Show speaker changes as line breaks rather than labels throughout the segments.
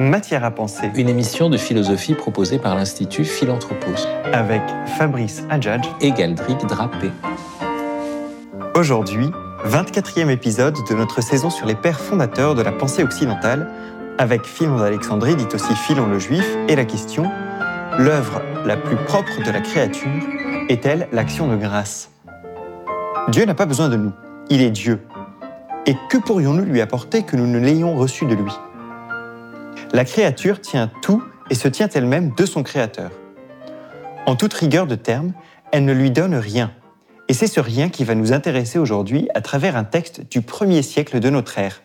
Matière à penser.
Une émission de philosophie proposée par l'Institut Philanthropos.
Avec Fabrice Adjadj
et Galdric Drapé.
Aujourd'hui, 24e épisode de notre saison sur les pères fondateurs de la pensée occidentale, avec Philon d'Alexandrie, dit aussi Philon le Juif, et la question L'œuvre la plus propre de la créature est-elle l'action de grâce? Dieu n'a pas besoin de nous, il est Dieu. Et que pourrions-nous lui apporter que nous ne l'ayons reçu de lui? La créature tient tout et se tient elle-même de son Créateur. En toute rigueur de terme, elle ne lui donne rien. Et c'est ce rien qui va nous intéresser aujourd'hui à travers un texte du premier siècle de notre ère.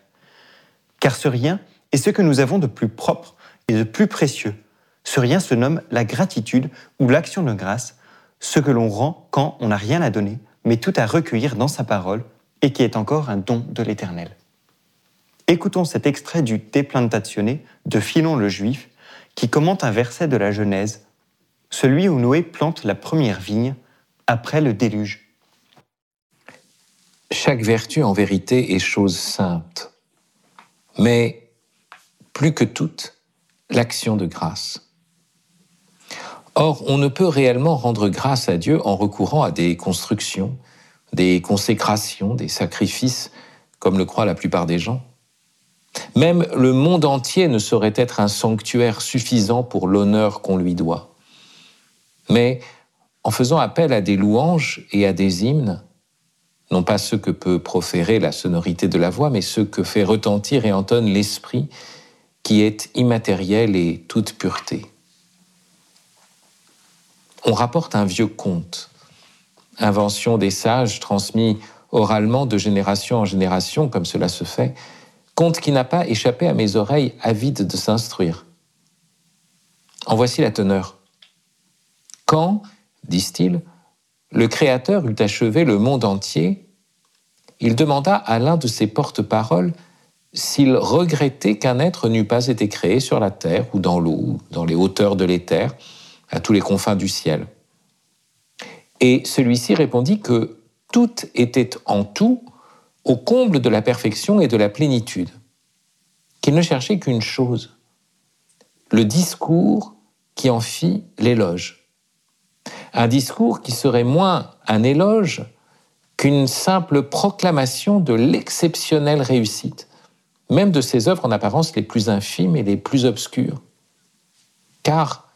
Car ce rien est ce que nous avons de plus propre et de plus précieux. Ce rien se nomme la gratitude ou l'action de grâce, ce que l'on rend quand on n'a rien à donner, mais tout à recueillir dans sa parole et qui est encore un don de l'Éternel. Écoutons cet extrait du Déplantationné de Philon le Juif qui commente un verset de la Genèse, celui où Noé plante la première vigne après le déluge.
Chaque vertu en vérité est chose sainte, mais plus que toute, l'action de grâce. Or, on ne peut réellement rendre grâce à Dieu en recourant à des constructions, des consécrations, des sacrifices, comme le croient la plupart des gens. Même le monde entier ne saurait être un sanctuaire suffisant pour l'honneur qu'on lui doit. Mais en faisant appel à des louanges et à des hymnes, non pas ceux que peut proférer la sonorité de la voix, mais ceux que fait retentir et entonne l'esprit, qui est immatériel et toute pureté. On rapporte un vieux conte invention des sages transmis oralement de génération en génération, comme cela se fait, conte qui n'a pas échappé à mes oreilles avides de s'instruire. En voici la teneur. Quand, disent-ils, le Créateur eut achevé le monde entier, il demanda à l'un de ses porte-paroles s'il regrettait qu'un être n'eût pas été créé sur la terre ou dans l'eau, dans les hauteurs de l'éther, à tous les confins du ciel. Et celui-ci répondit que tout était en tout au comble de la perfection et de la plénitude, qu'il ne cherchait qu'une chose, le discours qui en fit l'éloge. Un discours qui serait moins un éloge qu'une simple proclamation de l'exceptionnelle réussite, même de ses œuvres en apparence les plus infimes et les plus obscures. Car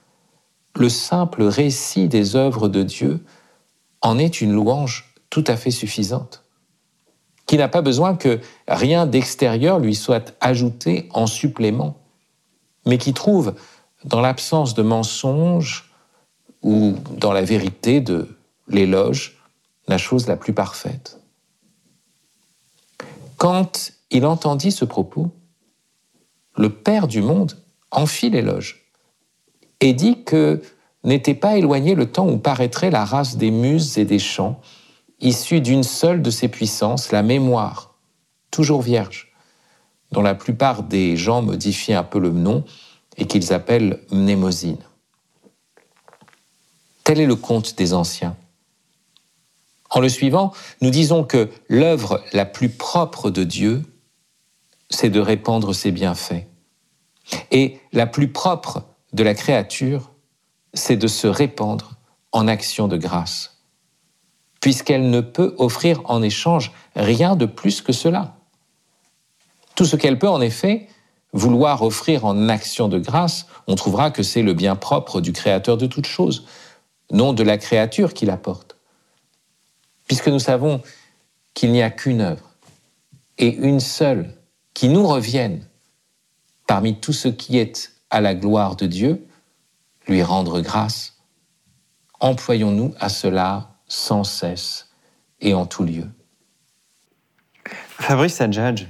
le simple récit des œuvres de Dieu en est une louange tout à fait suffisante, qui n'a pas besoin que rien d'extérieur lui soit ajouté en supplément, mais qui trouve dans l'absence de mensonge ou dans la vérité de l'éloge la chose la plus parfaite. Quand il entendit ce propos, le Père du monde en fit l'éloge et dit que n'était pas éloigné le temps où paraîtrait la race des muses et des chants, issue d'une seule de ces puissances, la mémoire, toujours vierge, dont la plupart des gens modifient un peu le nom et qu'ils appellent mnémosine. Tel est le conte des anciens. En le suivant, nous disons que l'œuvre la plus propre de Dieu, c'est de répandre ses bienfaits. Et la plus propre de la créature, c'est de se répandre en action de grâce, puisqu'elle ne peut offrir en échange rien de plus que cela. Tout ce qu'elle peut en effet vouloir offrir en action de grâce, on trouvera que c'est le bien propre du Créateur de toutes choses, non de la créature qui l'apporte. Puisque nous savons qu'il n'y a qu'une œuvre, et une seule, qui nous revienne parmi tout ce qui est à la gloire de Dieu, lui rendre grâce, employons-nous à cela sans cesse et en tout lieu.
Fabrice Adjadj,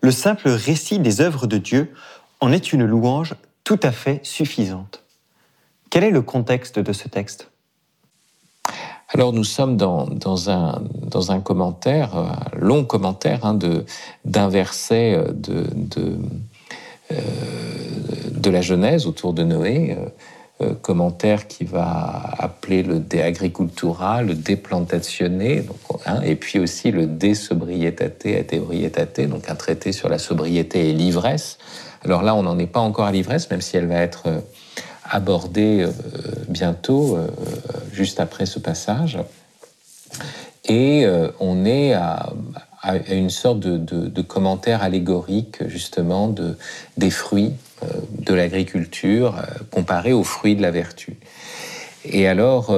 le simple récit des œuvres de Dieu en est une louange tout à fait suffisante. Quel est le contexte de ce texte?
Alors nous sommes dans, dans, un, dans un commentaire, un long commentaire hein, d'un verset de, de, euh, de, la Genèse autour de Noé, euh, euh, commentaire qui va appeler le De Agricultura, le De Plantationné, hein, et puis aussi le De Sobrietate et donc un traité sur la sobriété et l'ivresse, Alors là, on n'en est pas encore à l'ivresse, même si elle va être euh, abordée euh, bientôt, juste après ce passage. Et on est à, une sorte de, commentaire allégorique, justement, de, des fruits de l'agriculture comparés aux fruits de la vertu. Et alors,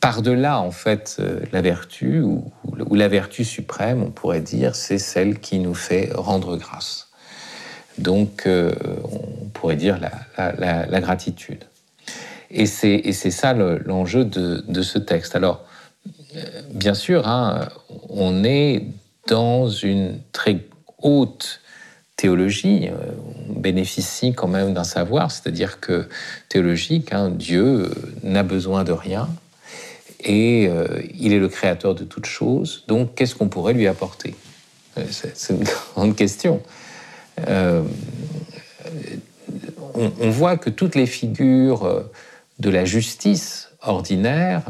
par-delà, en fait, euh, la vertu, ou, la vertu suprême, on pourrait dire, c'est celle qui nous fait rendre grâce. Donc, euh, on pourrait dire la, gratitude. Et c'est ça l'enjeu de, ce texte. Alors, euh, bien sûr, hein, on est dans une très haute théologie, on bénéficie quand même d'un savoir, c'est-à-dire que théologique, hein, Dieu n'a besoin de rien, et euh, il est le créateur de toutes choses. Donc, qu'est-ce qu'on pourrait lui apporter? Euh, C'est une grande question. Euh, on, voit que toutes les figures de la justice ordinaire,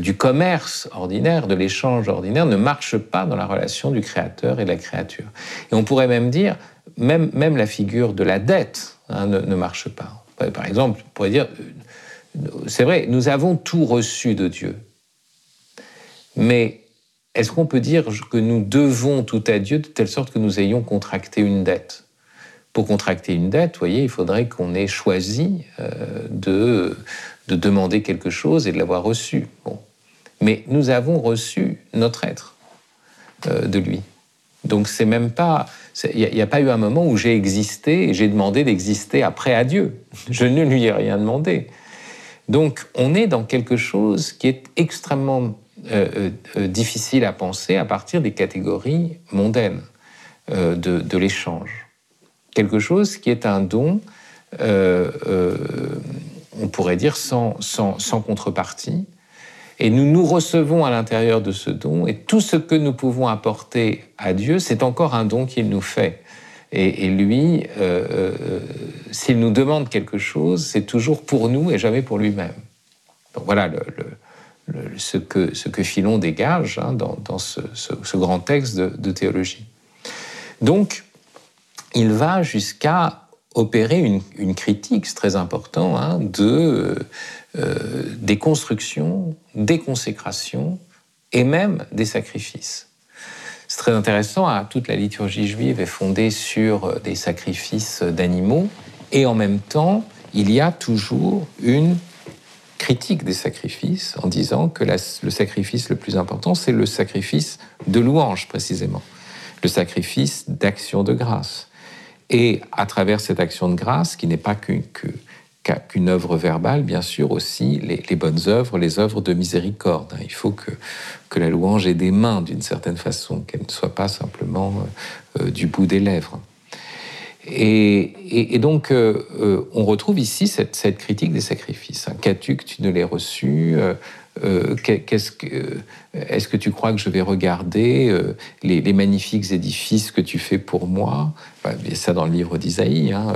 du commerce ordinaire, de l'échange ordinaire, ne marchent pas dans la relation du créateur et de la créature. Et on pourrait même dire, même, même la figure de la dette hein, ne, marche pas. Par exemple, on pourrait dire, c'est vrai, nous avons tout reçu de Dieu. Mais est-ce qu'on peut dire que nous devons tout à Dieu de telle sorte que nous ayons contracté une dette? Pour contracter une dette, voyez, il faudrait qu'on ait choisi euh, de, de, demander quelque chose et de l'avoir reçu. Bon. Mais nous avons reçu notre être euh, de lui. Donc c'est même pas, il n'y a, pas eu un moment où j'ai existé et j'ai demandé d'exister après à Dieu. Je ne lui ai rien demandé. Donc on est dans quelque chose qui est extrêmement euh, euh, difficile à penser à partir des catégories mondaines de, l'échange. Quelque chose qui est un don, on pourrait dire, sans, sans, contrepartie. Et nous nous recevons à l'intérieur de ce don, et tout ce que nous pouvons apporter à Dieu, c'est encore un don qu'il nous fait. Et, lui, euh, euh, s'il nous demande quelque chose, c'est toujours pour nous et jamais pour lui-même. Donc voilà ce, que, ce que Philon dégage hein, dans, ce, grand texte de, théologie. Donc, il va jusqu'à opérer une, critique, c'est très important, hein, de, euh, des constructions, des consécrations et même des sacrifices. C'est très intéressant. Hein. Toute la liturgie juive est fondée sur euh, des sacrifices d'animaux et en même temps, il y a toujours une critique des sacrifices en disant que le sacrifice le plus important, c'est le sacrifice de louange précisément, le sacrifice d'action de grâce. Et à travers cette action de grâce, qui n'est pas qu'une œuvre verbale, bien sûr, aussi les, bonnes œuvres, les œuvres de miséricorde. Il faut que, que la louange ait des mains d'une certaine façon, qu'elle ne soit pas simplement euh, euh, du bout des lèvres. Et, donc, euh, on retrouve ici cette, critique des sacrifices. Qu'as-tu que tu ne l'aies reçu Est-ce que tu crois que je vais regarder les, magnifiques édifices que tu fais pour moi? Ça dans le livre d'Isaïe. Hein,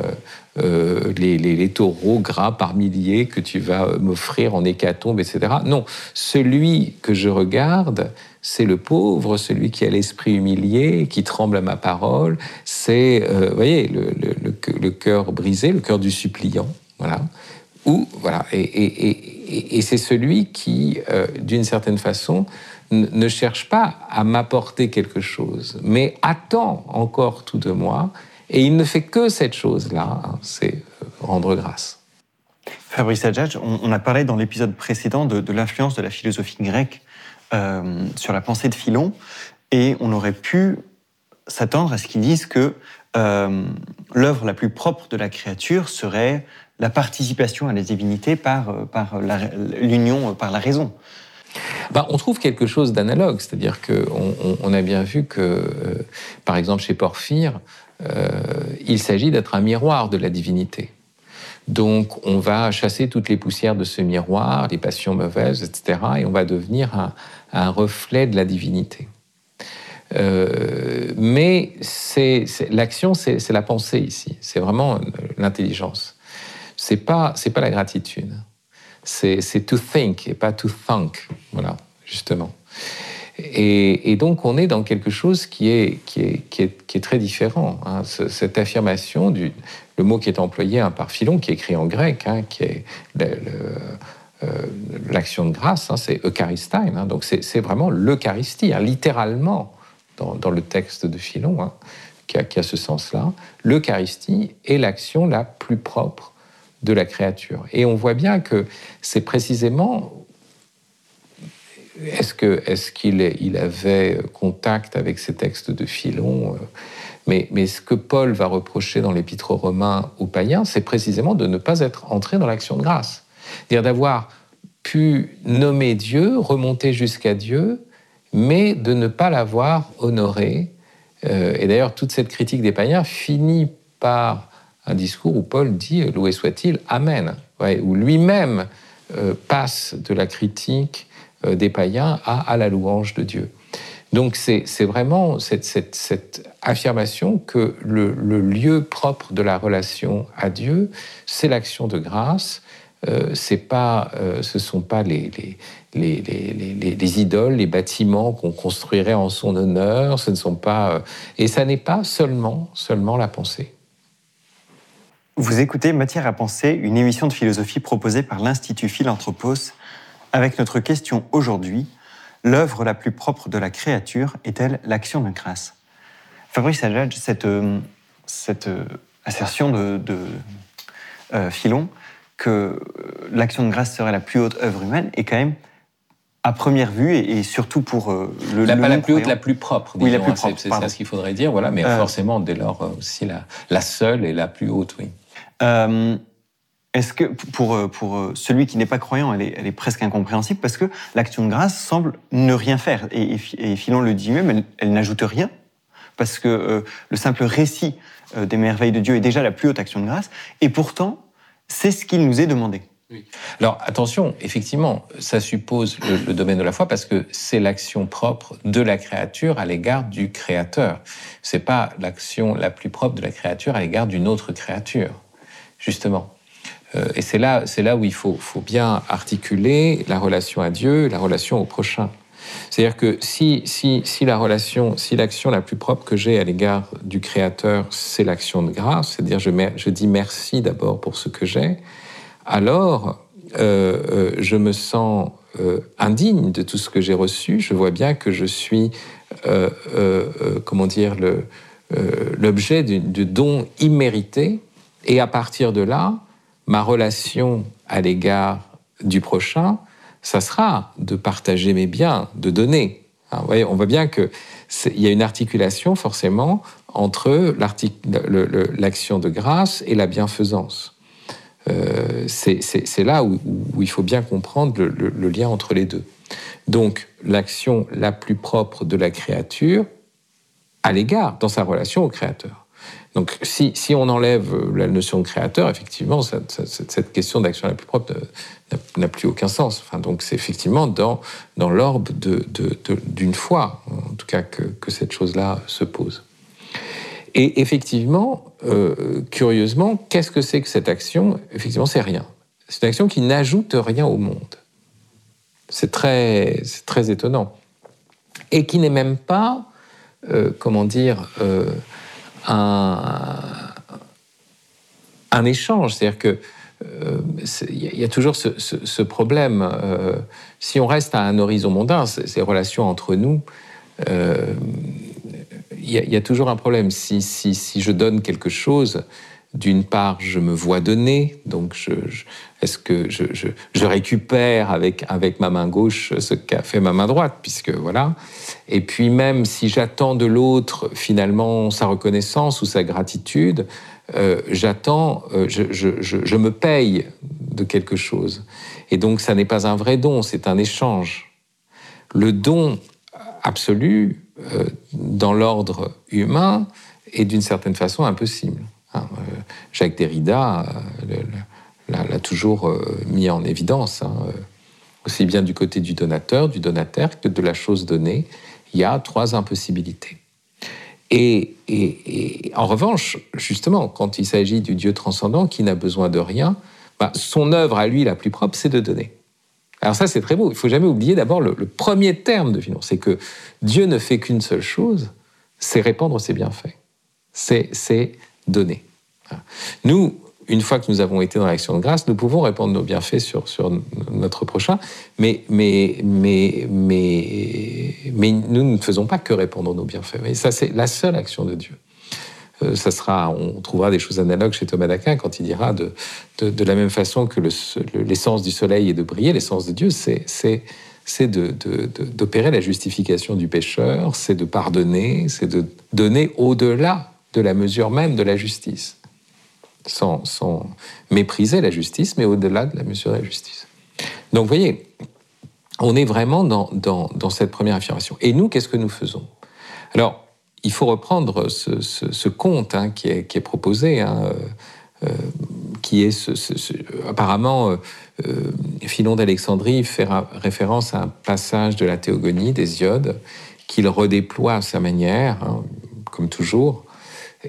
euh, les, taureaux gras par milliers que tu vas euh, m'offrir en hécatombe, etc. Non, celui que je regarde, c'est le pauvre, celui qui a l'esprit humilié, qui tremble à ma parole. C'est, euh, vous voyez, le, cœur brisé, le cœur du suppliant. Voilà. Ou, voilà. Et, c'est celui qui, d'une certaine façon, ne cherche pas à m'apporter quelque chose, mais attend encore tout de moi et il ne fait que cette chose-là, hein, c'est euh, rendre grâce.
Fabrice Adjadj, on, a parlé dans l'épisode précédent de, l'influence de la philosophie grecque euh, sur la pensée de Philon, et on aurait pu s'attendre à ce qu'ils disent que euh, l'œuvre la plus propre de la créature serait la participation à la divinité par, par l'union, par la raison.
Bah, on trouve quelque chose d'analogue, c'est-à-dire qu'on on, a bien vu que, par exemple, chez Porphyre, euh, il s'agit d'être un miroir de la divinité. Donc on va chasser toutes les poussières de ce miroir, les passions mauvaises, etc., et on va devenir un, reflet de la divinité. Euh, mais l'action, c'est la pensée ici. C'est vraiment l'intelligence. C'est pas c'est pas la gratitude. C'est to think et pas to thank. Voilà, justement. Et, donc on est dans quelque chose qui est, qui est, qui est, qui est très différent. Hein. cette affirmation, du, le mot qui est employé par Philon, qui est écrit en grec, hein, qui est euh, l'action de grâce, c'est Eucharistin, donc c'est vraiment l'Eucharistie, littéralement, dans, le texte de Philon, qui a, qui, a, ce sens-là. L'Eucharistie est l'action la plus propre de la créature. Et on voit bien que c'est précisément est-ce qu'il est il avait contact avec ces textes de Philon euh, mais, mais, ce que Paul va reprocher dans l'Épître aux Romains aux païens, c'est précisément de ne pas être entré dans l'action de grâce. C'est-à-dire d'avoir pu nommer Dieu, remonter jusqu'à Dieu, mais de ne pas l'avoir honoré. Euh, et d'ailleurs, toute cette critique des païens finit par un discours où Paul dit Loué soit-il, Amen, où lui-même euh, passe de la critique euh, des païens à, la louange de Dieu. Donc c'est vraiment cette, affirmation que le, lieu propre de la relation à Dieu, c'est l'action de grâce. Euh, pas, euh, ce ne sont pas les, les, idoles, les bâtiments qu'on construirait en son honneur. Ce ne sont pas, et ça n'est pas seulement, seulement la pensée.
Vous écoutez Matière à penser, une émission de philosophie proposée par l'Institut Philanthropos avec notre question aujourd'hui, l'œuvre la plus propre de la créature est-elle l'action de grâce? Fabrice Adjadj, cette, euh, cette euh, assertion de, de euh, Philon que l'action de grâce serait la plus haute œuvre humaine est quand même à première vue et, surtout pour
le, la, pas la plus haute, la plus propre. oui, la plus propre. C'est ça ce qu'il faudrait dire, voilà. Mais forcément, dès lors aussi la, la, seule et la plus haute, oui.
Est-ce que pour, euh, pour euh, celui qui n'est pas croyant, elle est, elle est, presque incompréhensible parce que l'action de grâce semble ne rien faire. Et, et, Philon le dit même, elle, n'ajoute rien parce que euh, le simple récit des merveilles de Dieu est déjà la plus haute action de grâce. Et pourtant, c'est ce qu'il nous est demandé.
Alors attention, effectivement, ça suppose le, le, domaine de la foi parce que c'est l'action propre de la créature à l'égard du Créateur. C'est pas l'action la plus propre de la créature à l'égard d'une autre créature, justement. Euh, et c'est là, c'est là où il faut, faut, bien articuler la relation à Dieu, la relation au prochain. C'est-à-dire que si, si, si la relation, si l'action la plus propre que j'ai à l'égard du Créateur, c'est l'action de grâce, c'est-à-dire je, je dis merci d'abord pour ce que j'ai, alors euh, euh, je me sens indigne de tout ce que j'ai reçu. Je vois bien que je suis, comment dire, l'objet de dons immérités. Et à partir de là, ma relation à l'égard du prochain, ça sera de partager mes biens, de donner. Hein, on voit bien qu'il y a une articulation forcément entre l'action de grâce et la bienfaisance. Euh, c'est là où, il faut bien comprendre le lien entre les deux. Donc l'action la plus propre de la créature à l'égard, dans sa relation au Créateur. Donc si, on enlève la notion de créateur, effectivement, cette, question d'action la plus propre n'a plus aucun sens. Donc c'est effectivement dans, dans l'orbe d'une foi, en tout cas, que, cette chose-là se pose. Et effectivement, euh, curieusement, qu'est-ce que c'est que cette action? Effectivement, c'est rien. C'est une action qui n'ajoute rien au monde. C'est très, très étonnant. Et qui n'est même pas, euh, comment dire, euh, un, échange. C'est-à-dire que euh, il y a toujours ce, problème. Euh, si on reste à un horizon mondain, ces relations entre nous, euh, il y, a toujours un problème. Si je donne quelque chose, d'une part, je me vois donner, donc je, est-ce que je, récupère avec, avec ma main gauche ce qu'a fait ma main droite, puisque voilà. Et puis même si j'attends de l'autre finalement sa reconnaissance ou sa gratitude, euh, j'attends, euh, je, je, me paye de quelque chose. Et donc ça n'est pas un vrai don, c'est un échange. Le don absolu, euh, dans l'ordre humain, est d'une certaine façon impossible. Hein, Jacques Derrida l'a toujours mis en évidence, hein, aussi bien du côté du donateur, du donataire, que de la chose donnée il y a trois impossibilités. Et, en revanche, justement, quand il s'agit du Dieu transcendant qui n'a besoin de rien, bah, son œuvre à lui la plus propre, c'est de donner. Alors ça, c'est très beau. Il faut jamais oublier d'abord le, premier terme de Philon, c'est que Dieu ne fait qu'une seule chose, c'est répandre ses bienfaits. C'est donner. Nous, une fois que nous avons été dans l'action de grâce, nous pouvons répandre nos bienfaits sur, sur notre prochain, mais, mais, mais, mais, mais nous ne faisons pas que répandre nos bienfaits. Mais ça, c'est la seule action de Dieu. Euh, ça sera, on trouvera des choses analogues chez Thomas d'Aquin quand il dira de, de, la même façon que l'essence du soleil est de briller, l'essence de Dieu, c'est d'opérer la justification du pécheur, c'est de pardonner, c'est de donner au-delà de la mesure même de la justice, sans, sans mépriser la justice, mais au-delà de la mesure de la justice. Donc vous voyez, on est vraiment dans, cette première affirmation. Et nous, qu'est-ce que nous faisons? Alors, il faut reprendre ce, conte hein, qui, est, proposé, hein, euh, euh, qui est ce, apparemment euh, Philon d'Alexandrie fait référence à un passage de la Théogonie d'Hésiode qu'il redéploie à sa manière, hein, comme toujours,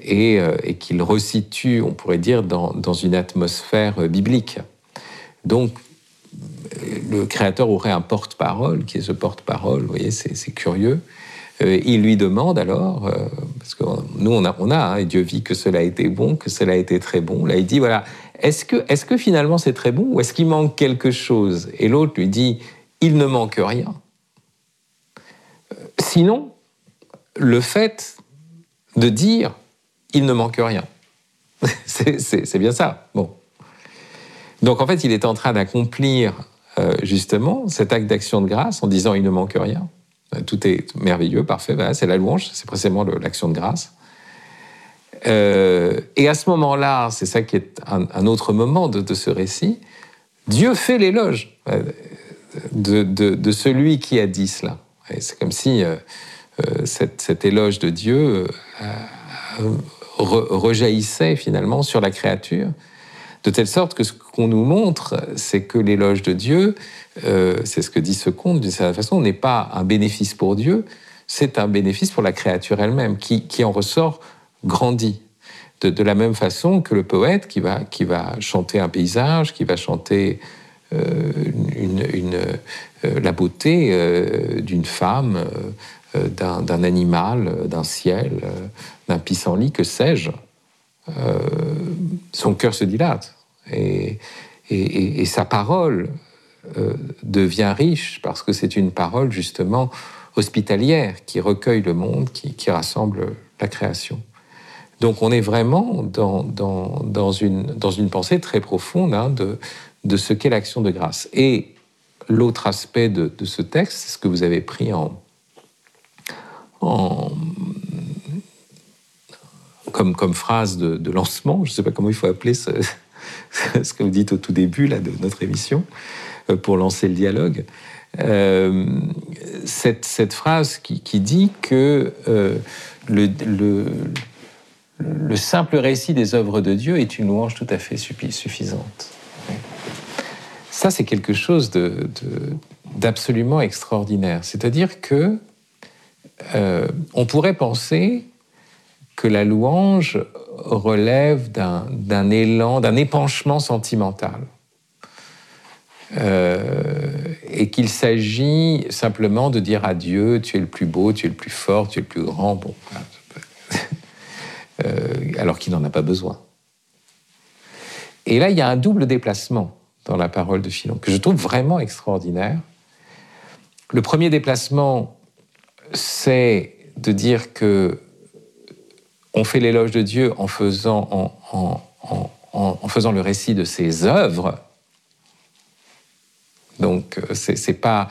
et, qu'il resitue, on pourrait dire, dans, une atmosphère biblique. Donc, le créateur aurait un porte-parole, qui est ce porte-parole, vous voyez, c'est curieux. Euh, il lui demande alors, euh, parce que nous on a, hein, Dieu vit que cela a été bon, que cela a été très bon. Là il dit voilà, est-ce que, est que finalement c'est très bon ou est-ce qu'il manque quelque chose? Et l'autre lui dit il ne manque rien. Euh, sinon, le fait de dire il ne manque rien, c'est bien ça. Bon. Donc en fait, il est en train d'accomplir justement cet acte d'action de grâce en disant il ne manque rien. Euh, tout est merveilleux, parfait. c'est la louange, c'est précisément l'action de grâce. Euh, et à ce moment-là, c'est ça qui est un, autre moment de, ce récit, Dieu fait l'éloge euh, de, celui qui a dit cela. C'est comme si cet, éloge de Dieu rejaillissait finalement sur la créature de telle sorte que ce qu'on nous montre, c'est que l'éloge de Dieu, euh, c'est ce que dit ce conte d'une certaine façon, n'est pas un bénéfice pour Dieu, c'est un bénéfice pour la créature elle-même, qui, en ressort grandi. De, la même façon que le poète qui va, qui va chanter un paysage, qui va chanter euh, euh, la beauté d'une femme, d'un animal, d'un ciel, d'un pissenlit, que sais-je, euh, son cœur se dilate et, sa parole euh, devient riche parce que c'est une parole justement hospitalière qui recueille le monde, qui, rassemble la création. Donc on est vraiment dans, dans, une, dans une pensée très profonde hein, de, de ce qu'est l'action de grâce. Et l'autre aspect de, de, ce texte, c'est ce que vous avez pris en, comme, phrase de, lancement, je ne sais pas comment il faut appeler ce, que vous dites au tout début là, de notre émission, euh, pour lancer le dialogue. Euh, cette, phrase qui, dit que euh, le, le, le, simple récit des œuvres de Dieu est une louange tout à fait suffisante. Ça, c'est quelque chose d'absolument extraordinaire. C'est-à-dire que on pourrait penser que la louange relève d'un élan, d'un épanchement sentimental. Euh, et qu'il s'agit simplement de dire à Dieu, tu es le plus beau, tu es le plus fort, tu es le plus grand, bon, euh, alors qu'il n'en a pas besoin. Et là, il y a un double déplacement dans la parole de Philon que je trouve vraiment extraordinaire. Le premier déplacement, c'est de dire que on fait l'éloge de Dieu en faisant, en, faisant le récit de ses œuvres. Donc, euh, c'est n'est pas,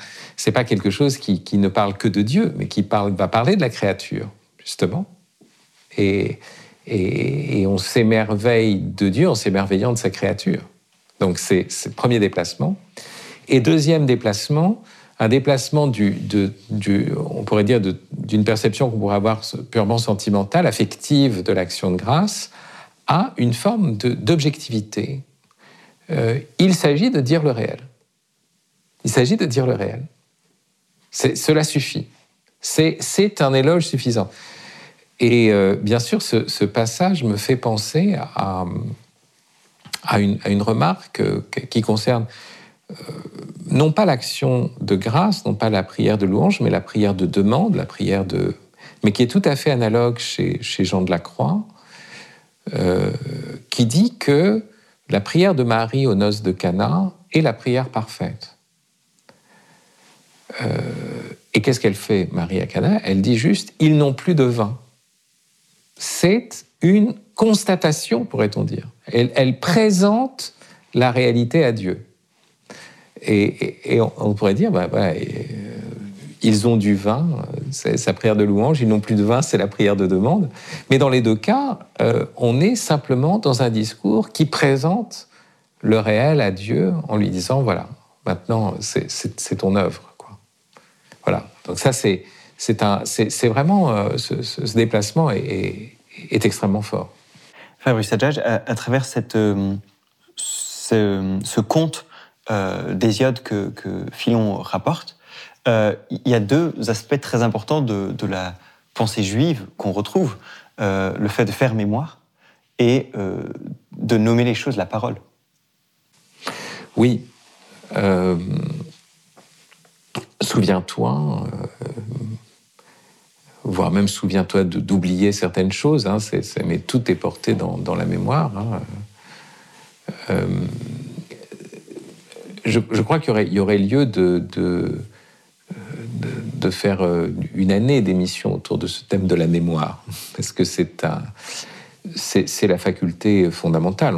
pas quelque chose qui, ne parle que de Dieu, mais qui parle, va parler de la créature, justement. Et, et, on s'émerveille de Dieu en s'émerveillant de sa créature. Donc, c'est le premier déplacement. Et deuxième déplacement, un déplacement du, on pourrait dire, d'une perception qu'on pourrait avoir purement sentimentale, affective de l'action de grâce, à une forme d'objectivité. Euh, il s'agit de dire le réel. Il s'agit de dire le réel. Cela suffit. C'est un éloge suffisant. Et euh, bien sûr, ce, passage me fait penser à, une, à une, remarque qui concerne non pas l'action de grâce, non pas la prière de louange, mais la prière de demande, la prière de... mais qui est tout à fait analogue chez, Jean de la Croix, euh, qui dit que la prière de Marie aux noces de Cana est la prière parfaite. Euh, et qu'est-ce qu'elle fait, Marie à Cana? Elle dit juste ils n'ont plus de vin. C'est une constatation, pourrait-on dire. Elle, présente la réalité à Dieu. Et, on, pourrait dire, bah, bah ils ont du vin, c'est sa prière de louange, ils n'ont plus de vin, c'est la prière de demande. Mais dans les deux cas, euh, on est simplement dans un discours qui présente le réel à Dieu en lui disant, voilà, maintenant c'est ton œuvre. Quoi. Voilà, donc ça c'est vraiment, euh, ce, déplacement est, extrêmement fort.
Fabrice Adjage, à, travers euh, ce, conte d'Hésiode que, que Philon rapporte, euh, il y a deux aspects très importants de, la pensée juive qu'on retrouve. Euh, le fait de faire mémoire et euh, de nommer les choses la parole.
Oui. souviens-toi, voire même souviens-toi d'oublier certaines choses, hein, mais tout est porté dans, la mémoire. Hein. Je, crois qu'il y, aurait lieu de faire euh, une année d'émission autour de ce thème de la mémoire, parce que c'est la faculté fondamentale.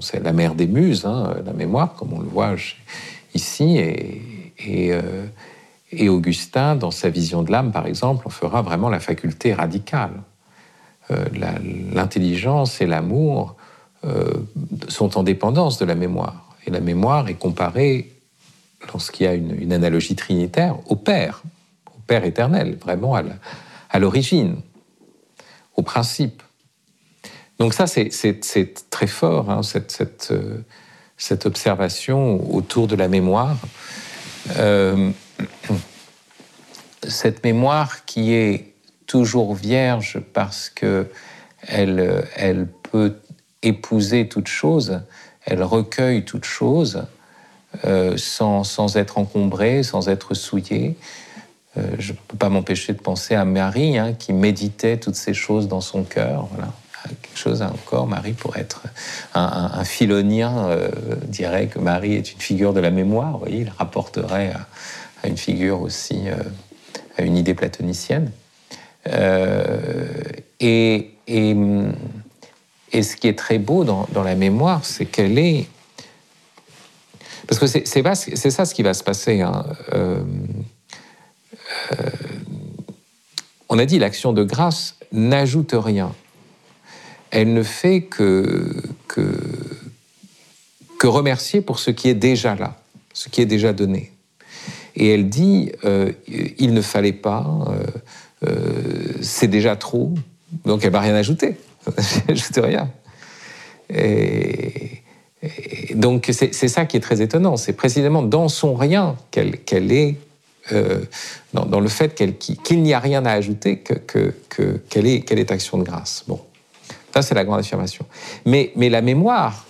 C'est la mère des muses, hein, la mémoire, comme on le voit ici, euh, et, Augustin, dans sa vision de l'âme, par exemple, on fera vraiment la faculté radicale. Euh, l'intelligence et l'amour sont en dépendance de la mémoire, et la mémoire est comparée lorsqu'il y a une, analogie trinitaire, au Père. Père éternel, vraiment à l'origine, au principe. Donc ça, c'est très fort, hein, cette, euh, cette, observation autour de la mémoire. Euh, cette mémoire qui est toujours vierge parce que elle, elle peut épouser toute chose, elle recueille toute chose euh, sans, sans, être encombrée, sans être souillée. Euh, je ne peux pas m'empêcher de penser à Marie, hein, qui méditait toutes ces choses dans son cœur. Voilà. Quelque chose encore, Marie pourrait être un, philonien, euh, dirait que Marie est une figure de la mémoire. Vous voyez, il rapporterait à, une figure aussi, euh, à une idée platonicienne. Et, et, et, ce qui est très beau dans, la mémoire, c'est qu'elle est parce que c'est ça ce qui va se passer. Hein. Euh, on a dit l'action de grâce n'ajoute rien. Elle ne fait que, que, remercier pour ce qui est déjà là, ce qui est déjà donné. Et elle dit, euh, il ne fallait pas, euh, c'est déjà trop, donc elle va rien ajouter. Elle n'ajoute rien. Et, donc c'est ça qui est très étonnant, c'est précisément dans son rien qu'elle est euh, dans, le fait qu'il n'y a rien à ajouter, que, qu'elle est, action de grâce. Bon, ça c'est la grande affirmation. Mais, la mémoire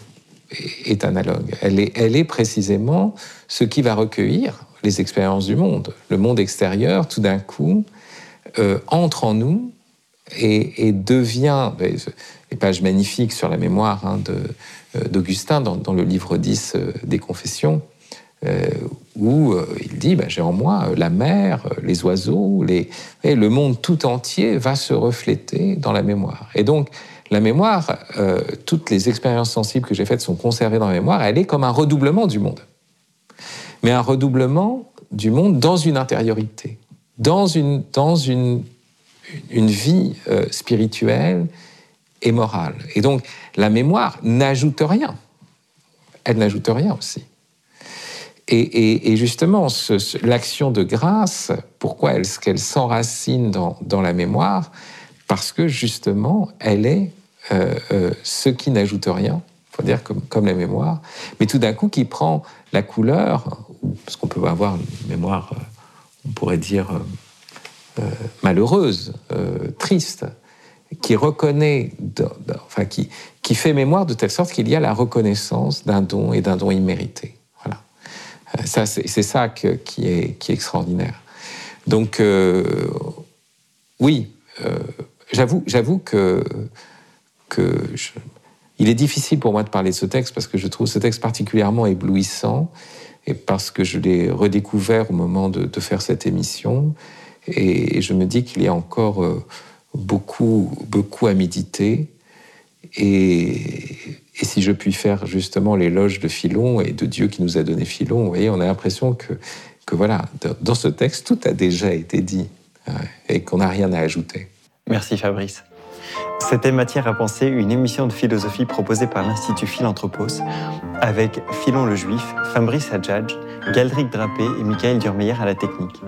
est, analogue. Elle est, elle est précisément ce qui va recueillir les expériences du monde. Le monde extérieur, tout d'un coup, euh, entre en nous et, devient, les pages magnifiques sur la mémoire hein, euh, d'Augustin dans, le livre 10 des Confessions, euh, où euh, il dit bah, j'ai en moi euh, la mer, les oiseaux, le monde tout entier va se refléter dans la mémoire. Et donc, la mémoire, toutes les expériences sensibles que j'ai faites sont conservées dans la mémoire, elle est comme un redoublement du monde. Mais un redoublement du monde dans une intériorité, dans une, dans une, une vie spirituelle et morale. Et donc, la mémoire n'ajoute rien. Elle n'ajoute rien aussi. Et, justement, l'action de grâce, pourquoi est-ce qu'elle s'enracine dans, la mémoire Parce que justement, elle est euh, euh, ce qui n'ajoute rien, faut dire comme, comme la mémoire, mais tout d'un coup qui prend la couleur, parce qu'on peut avoir une mémoire, euh, on pourrait dire, malheureuse, triste, qui reconnaît, enfin qui, qui fait mémoire de telle sorte qu'il y a la reconnaissance d'un don et d'un don immérité. Ça, c'est ça qui, est, qui est extraordinaire. Donc, euh, oui, euh, j'avoue, j'avoue que, que il est difficile pour moi de parler de ce texte parce que je trouve ce texte particulièrement éblouissant et parce que je l'ai redécouvert au moment de, faire cette émission. Et, je me dis qu'il y a encore euh, beaucoup, beaucoup à méditer. Et, si je puis faire justement l'éloge de Philon et de Dieu qui nous a donné Philon, vous voyez, on a l'impression que, que voilà, dans ce texte, tout a déjà été dit hein, et qu'on n'a rien à ajouter.
Merci Fabrice. C'était Matière à penser, une émission de philosophie proposée par l'Institut Philanthropos avec Philon le Juif, Fabrice Hadjadj, Galdric Drapé et Michael Durmeyer à la technique.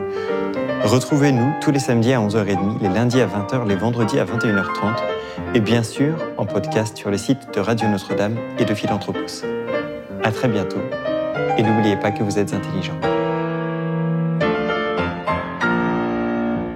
Retrouvez-nous tous les samedis à 11h30, les lundis à 20h, les vendredis à 21h30 et bien sûr en podcast sur les sites de Radio Notre-Dame et de Philanthropos. À très bientôt et n'oubliez pas que vous êtes intelligent.